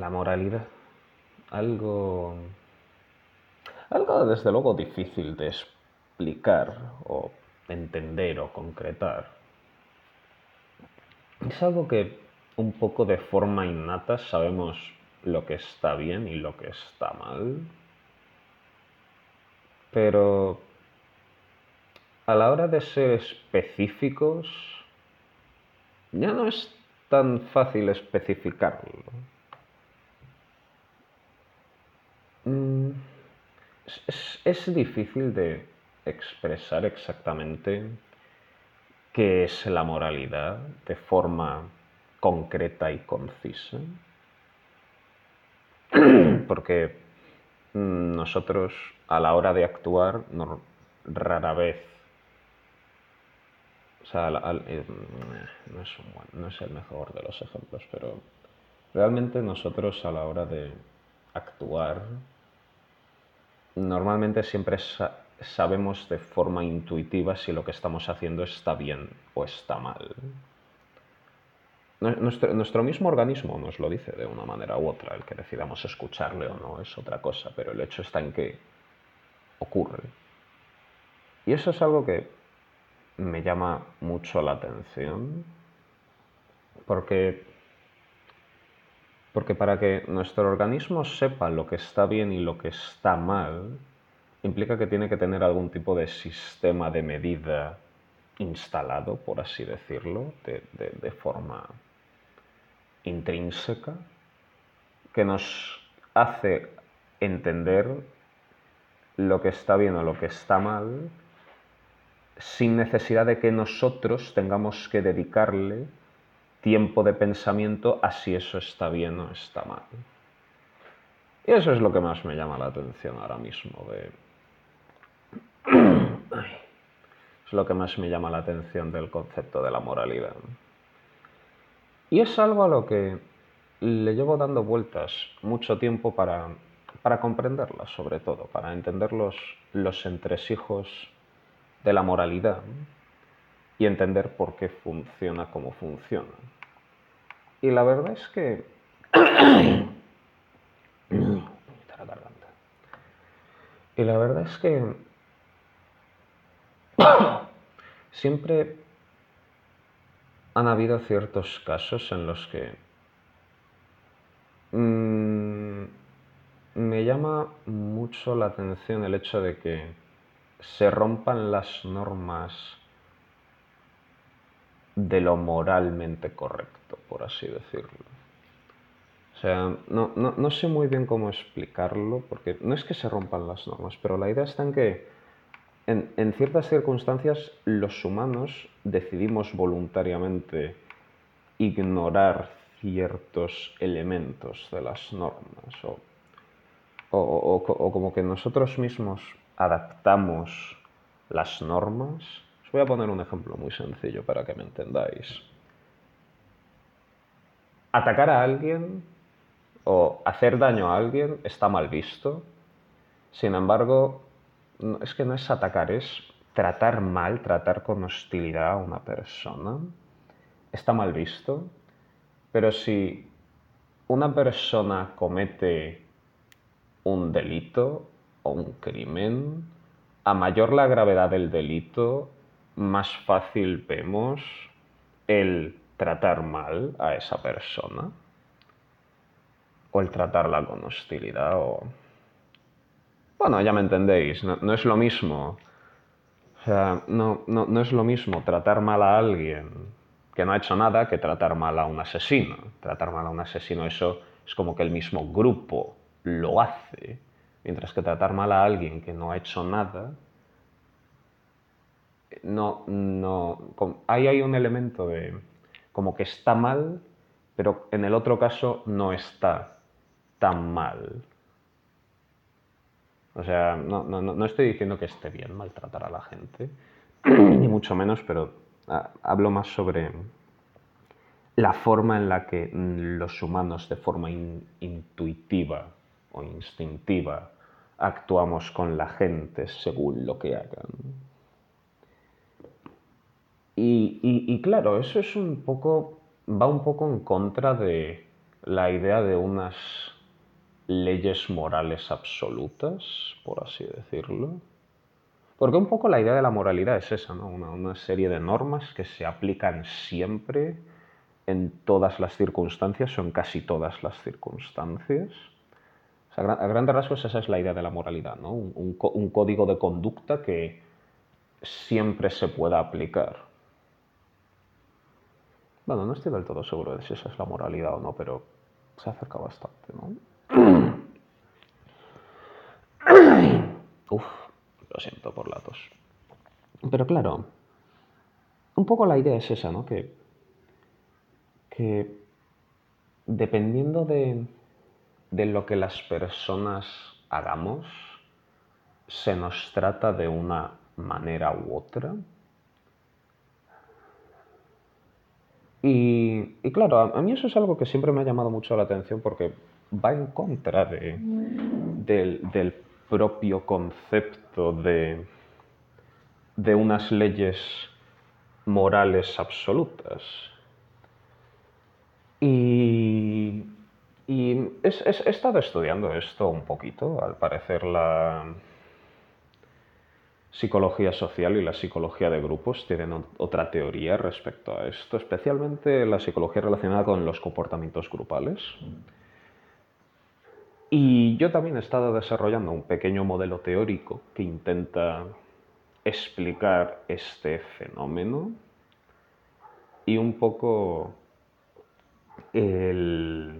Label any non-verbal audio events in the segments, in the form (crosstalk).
la moralidad. Algo. Algo desde luego difícil de explicar o entender o concretar. Es algo que un poco de forma innata sabemos lo que está bien y lo que está mal. Pero a la hora de ser específicos, ya no es tan fácil especificarlo. Es, difícil de expresar exactamente qué es la moralidad de forma concreta y concisa. (clears throat) Porque nosotros a la hora de actuar rara vez o sea, eh, no, es no es el mejor de los ejemplos, pero realmente nosotros a la hora de actuar, normalmente siempre sabemos de forma intuitiva si lo que estamos haciendo está bien o está mal. Nuestro, mismo organismo nos lo dice de una manera u otra, el que decidamos escucharle o no es otra cosa, pero el hecho está en que ocurre. Y eso es algo que me llama mucho la atención porque, porque para que nuestro organismo sepa lo que está bien y lo que está mal, implica que tiene que tener algún tipo de sistema de medida instalado, por así decirlo, de, forma intrínseca, que nos hace entender lo que está bien o lo que está mal sin necesidad de que nosotros tengamos que dedicarle tiempo de pensamiento a si eso está bien o está mal. Y eso es lo que más me llama la atención ahora mismo de... (clears throat) es lo que más me llama la atención del concepto de la moralidad. Y es algo a lo que le llevo dando vueltas mucho tiempo para, para comprenderla, sobre todo, para entender los, los entresijos de la moralidad y entender por qué funciona como funciona. Y la verdad es que... (coughs) y la verdad es que (coughs) siempre han habido ciertos casos en los que mm, me llama mucho la atención el hecho de que se rompan las normas de lo moralmente correcto, por así decirlo. O sea, no, sé muy bien cómo explicarlo, porque no es que se rompan las normas, pero la idea está en que en, en ciertas circunstancias los humanos decidimos voluntariamente ignorar ciertos elementos de las normas o, o como que nosotros mismos adaptamos las normas. Voy a poner un ejemplo muy sencillo para que me entendáis. Atacar a alguien o hacer daño a alguien está mal visto. Sin embargo, es que no es atacar, es tratar mal, tratar con hostilidad a una persona. Está mal visto. Pero si una persona comete un delito o un crimen, a mayor la gravedad del delito, más fácil vemos el tratar mal a esa persona o el tratarla con hostilidad o... Bueno, ya me entendéis, no, es lo mismo. O sea, no, no, es lo mismo tratar mal a alguien que no ha hecho nada que tratar mal a un asesino. Tratar mal a un asesino, eso es como que el mismo grupo lo hace. Mientras que tratar mal a alguien que no ha hecho nada, no, no, ahí hay un elemento de como que está mal, pero en el otro caso no está tan mal. O sea, no, no estoy diciendo que esté bien maltratar a la gente, (clears throat) ni mucho menos, pero ah, hablo más sobre la forma en la que los humanos de forma intuitiva o instintiva actuamos con la gente según lo que hagan. Y, claro, eso es un poco, va un poco en contra de la idea de unas leyes morales absolutas, por así decirlo. Porque un poco la idea de la moralidad es esa, ¿no? Una, serie de normas que se aplican siempre en todas las circunstancias o en casi todas las circunstancias. a grandes rasgos esa es la idea de la moralidad, ¿no? un, un código de conducta que siempre se pueda aplicar. Bueno, no estoy del todo seguro de si esa es la moralidad o no, pero se acerca bastante, ¿no? (coughs) Uf, lo siento por la tos. Pero claro, un poco la idea es esa, ¿no? Que, que dependiendo de, de lo que las personas hagamos, se nos trata de una manera u otra. Y, y, claro, a, mí eso es algo que siempre me ha llamado mucho la atención porque va en contra de, del, propio concepto de, de unas leyes morales absolutas. Y, y he estado estudiando esto un poquito, al parecer la psicología social y la psicología de grupos tienen otra teoría respecto a esto, especialmente la psicología relacionada con los comportamientos grupales. Y yo también he estado desarrollando un pequeño modelo teórico que intenta explicar este fenómeno y un poco el,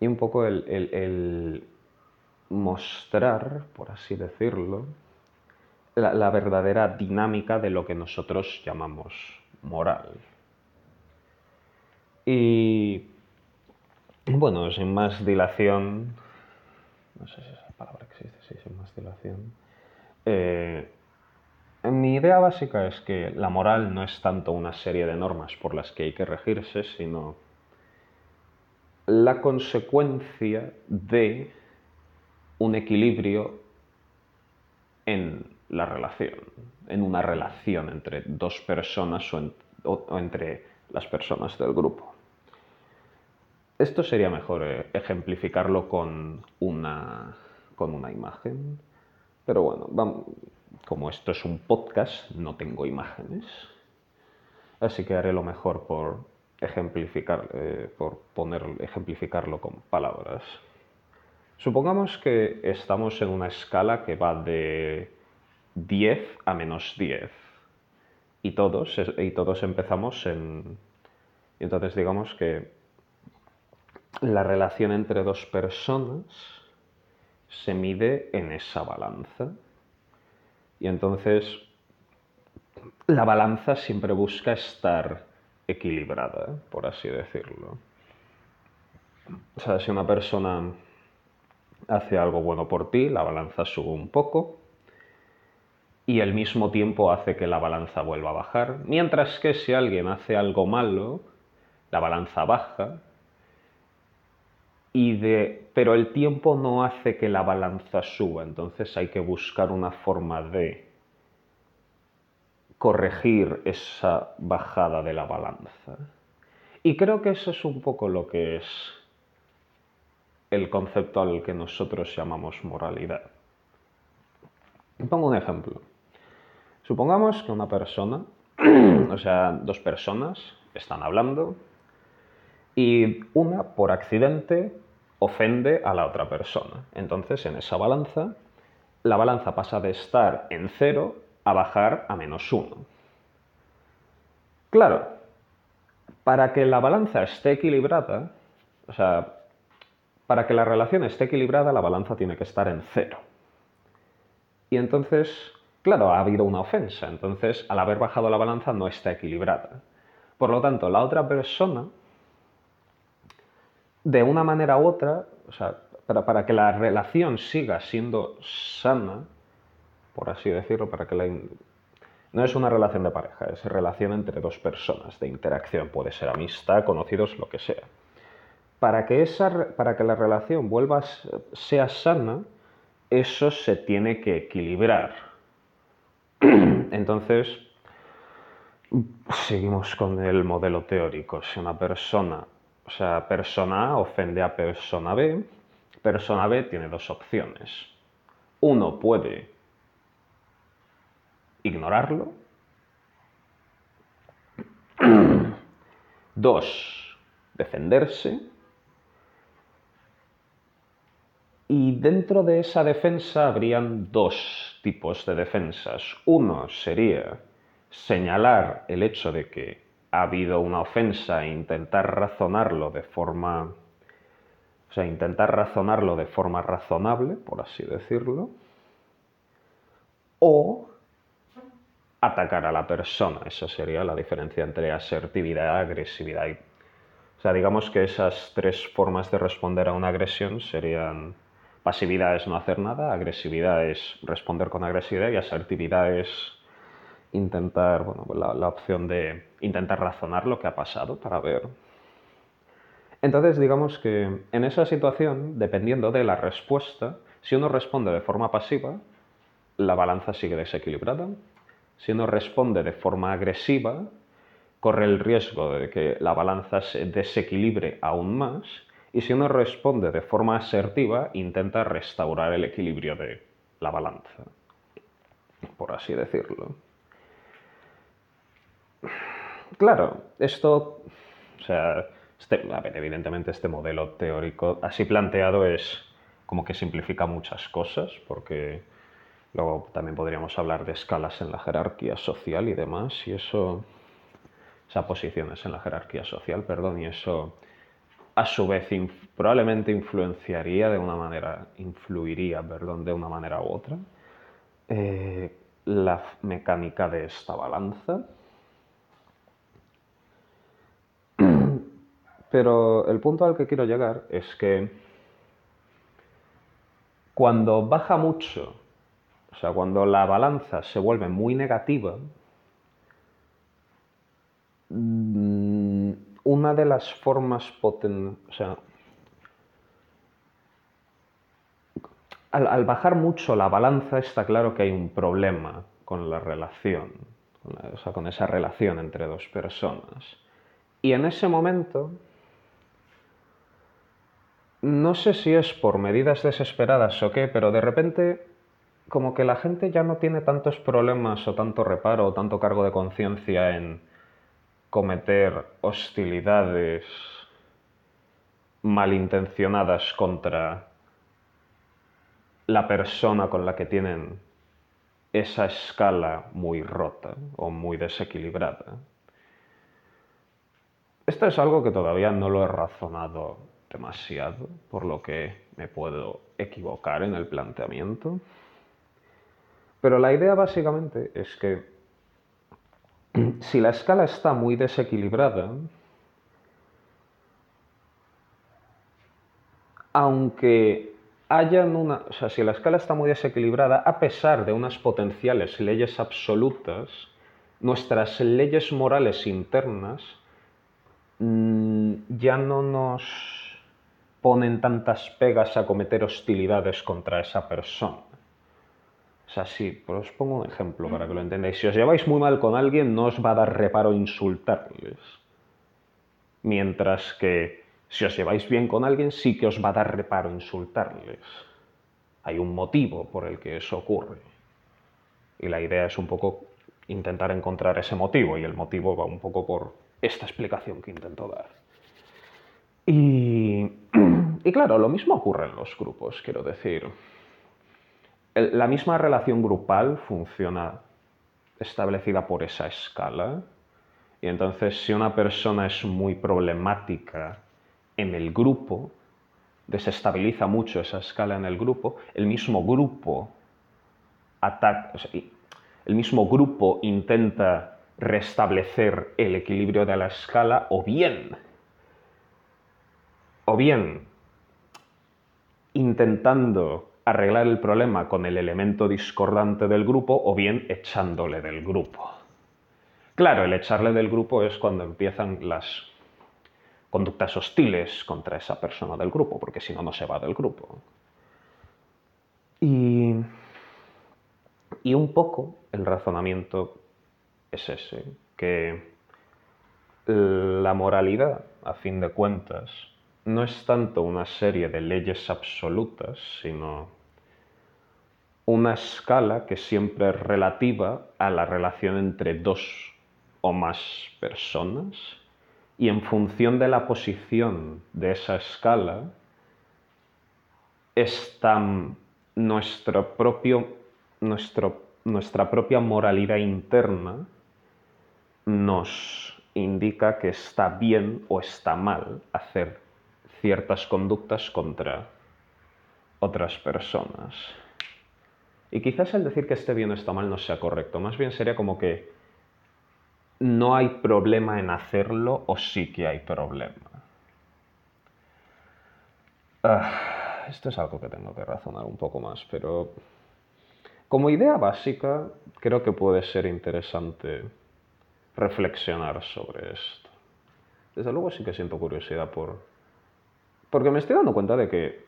y un poco el, mostrar, por así decirlo, la, verdadera dinámica de lo que nosotros llamamos moral. Y bueno, sin más dilación, no sé si esa palabra existe, sí, sin más dilación. Eh, mi idea básica es que la moral no es tanto una serie de normas por las que hay que regirse, sino la consecuencia de un equilibrio en la relación, en una relación entre dos personas o entre las personas del grupo. Esto sería mejor eh, ejemplificarlo con una, con una imagen. Pero bueno, como esto es un podcast, no tengo imágenes. Así que haré lo mejor por ejemplificar, eh, por poner, ejemplificarlo con palabras. Supongamos que estamos en una escala que va de 10 a menos 10. Y todos, y todos empezamos en... Entonces digamos que la relación entre dos personas se mide en esa balanza. Y entonces la balanza siempre busca estar equilibrada, por así decirlo. O sea, si una persona hace algo bueno por ti, la balanza sube un poco y al mismo tiempo hace que la balanza vuelva a bajar, mientras que si alguien hace algo malo, la balanza baja de, pero el tiempo no hace que la balanza suba, entonces hay que buscar una forma de corregir esa bajada de la balanza. Y creo que eso es un poco lo que es el concepto al que nosotros llamamos moralidad. Pongo un ejemplo. Supongamos que una persona, (clears throat) o sea, dos personas están hablando y una por accidente ofende a la otra persona. Entonces, en esa balanza, la balanza pasa de estar en cero a bajar a menos uno. Claro, para que la balanza esté equilibrada, o sea, para que la relación esté equilibrada, la balanza tiene que estar en cero. Y entonces, claro, ha habido una ofensa, entonces al haber bajado la balanza no está equilibrada. Por lo tanto, la otra persona de una manera u otra, o sea, para, que la relación siga siendo sana, por así decirlo, para que la... No es una relación de pareja, es relación entre dos personas, de interacción, puede ser amistad, conocidos, lo que sea. Para que, esa, para que la relación vuelva, sea sana, eso se tiene que equilibrar. (clears throat) Entonces, Seguimos con el modelo teórico. Si una persona, o sea, persona A ofende a persona B, persona B tiene dos opciones. Uno puede ignorarlo. (clears throat) Dos, defenderse. Y dentro de esa defensa habrían dos tipos de defensas. Uno sería señalar el hecho de que ha habido una ofensa e intentar razonarlo de forma, o sea, intentar razonarlo de forma razonable, por así decirlo, o atacar a la persona. Esa sería la diferencia entre asertividad y agresividad. O sea, digamos que esas tres formas de responder a una agresión serían Pasividad es no hacer nada, agresividad es responder con agresividad y asertividad es intentar, bueno, la, la, opción de intentar razonar lo que ha pasado para ver. Entonces, digamos que en esa situación, dependiendo de la respuesta, si uno responde de forma pasiva, la balanza sigue desequilibrada. Si uno responde de forma agresiva, corre el riesgo de que la balanza se desequilibre aún más y si uno responde de forma asertiva, intenta restaurar el equilibrio de la balanza, por así decirlo. Claro, esto, o sea, este, evidentemente este modelo teórico así planteado es como que simplifica muchas cosas, porque luego también podríamos hablar de escalas en la jerarquía social y demás, y eso, o sea, posiciones en la jerarquía social, perdón, y eso a su vez probablemente influenciaría de una manera, influiría, perdón, de una manera u otra, eh, la mecánica de esta balanza. (clears throat) Pero el punto al que quiero llegar es que cuando baja mucho, o sea, cuando la balanza se vuelve muy negativa, una de las formas potentes, o sea, al, bajar mucho la balanza está claro que hay un problema con la relación, o sea, con esa relación entre dos personas. Y en ese momento, no sé si es por medidas desesperadas o qué, pero de repente como que la gente ya no tiene tantos problemas o tanto reparo o tanto cargo de conciencia en cometer hostilidades malintencionadas contra la persona con la que tienen esa escala muy rota o muy desequilibrada. Esto es algo que todavía no lo he razonado demasiado, por lo que me puedo equivocar en el planteamiento. Pero la idea básicamente es que si la escala está muy desequilibrada, aunque hayan una, o sea, si la escala está muy desequilibrada, a pesar de unas potenciales leyes absolutas, nuestras leyes morales internas mm, ya no nos ponen tantas pegas a cometer hostilidades contra esa persona. Sea, sí, os pongo un ejemplo para que lo entendáis. Si os lleváis muy mal con alguien, no os va a dar reparo insultarles. Mientras que si os lleváis bien con alguien, sí que os va a dar reparo insultarles. Hay un motivo por el que eso ocurre. Y la idea es un poco intentar encontrar ese motivo, y el motivo va un poco por esta explicación que intento dar. Y, (clears throat) y claro, lo mismo ocurre en los grupos, quiero decir la misma relación grupal funciona establecida por esa escala. Y entonces si una persona es muy problemática en el grupo, desestabiliza mucho esa escala en el grupo, el mismo grupo ataca, el mismo grupo intenta restablecer el equilibrio de la escala o bien o bien intentando arreglar el problema con el elemento discordante del grupo o bien echándole del grupo. Claro, el echarle del grupo es cuando empiezan las conductas hostiles contra esa persona del grupo, porque si no, no se va del grupo. Y, y un poco el razonamiento es ese. que la moralidad, a fin de cuentas, no es tanto una serie de leyes absolutas, sino una escala que siempre es relativa a la relación entre dos o más personas y en función de la posición de esa escala está nuestro propio, nuestra propia moralidad interna nos indica que está bien o está mal hacer ciertas conductas contra otras personas. Y quizás el decir que esté bien o está mal no sea correcto, más bien sería como que no hay problema en hacerlo o sí que hay problema. Ah, esto es algo que tengo que razonar un poco más, pero como idea básica creo que puede ser interesante reflexionar sobre esto. Desde luego sí que siento curiosidad por... Porque me estoy dando cuenta de que...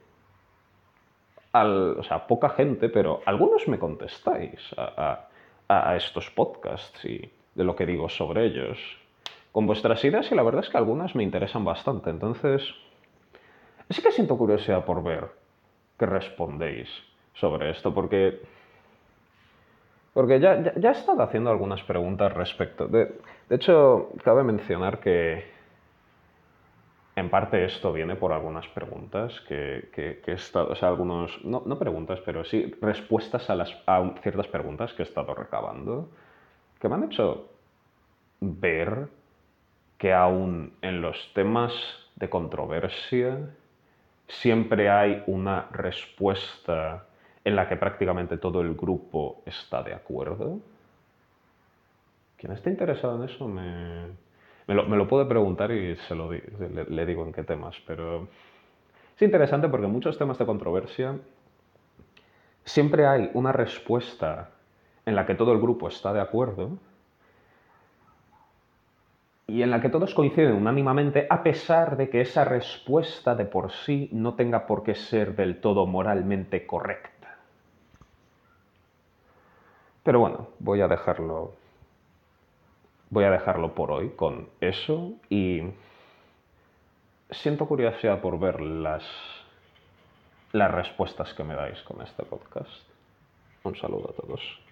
O sea, poca gente, pero algunos me contestáis a, a estos podcasts y de lo que digo sobre ellos con vuestras ideas y la verdad es que algunas me interesan bastante. Entonces, sí que siento curiosidad por ver qué respondéis sobre esto, porque, porque ya, ya, he estado haciendo algunas preguntas respecto. De, de hecho, cabe mencionar que en parte esto viene por algunas preguntas que, que, he estado, o sea, algunos, no, no, preguntas, pero sí respuestas a, las, a ciertas preguntas que he estado recabando que me han hecho ver que aún en los temas de controversia siempre hay una respuesta en la que prácticamente todo el grupo está de acuerdo. Quien esté interesado en eso me, lo, puede preguntar y se lo le, le digo en qué temas, pero es interesante porque muchos temas de controversia siempre hay una respuesta en la que todo el grupo está de acuerdo y en la que todos coinciden unánimamente a pesar de que esa respuesta de por sí no tenga por qué ser del todo moralmente correcta. Pero bueno, voy a dejarlo voy a dejarlo por hoy con eso y siento curiosidad por ver las las respuestas que me dais con este podcast. Un saludo a todos.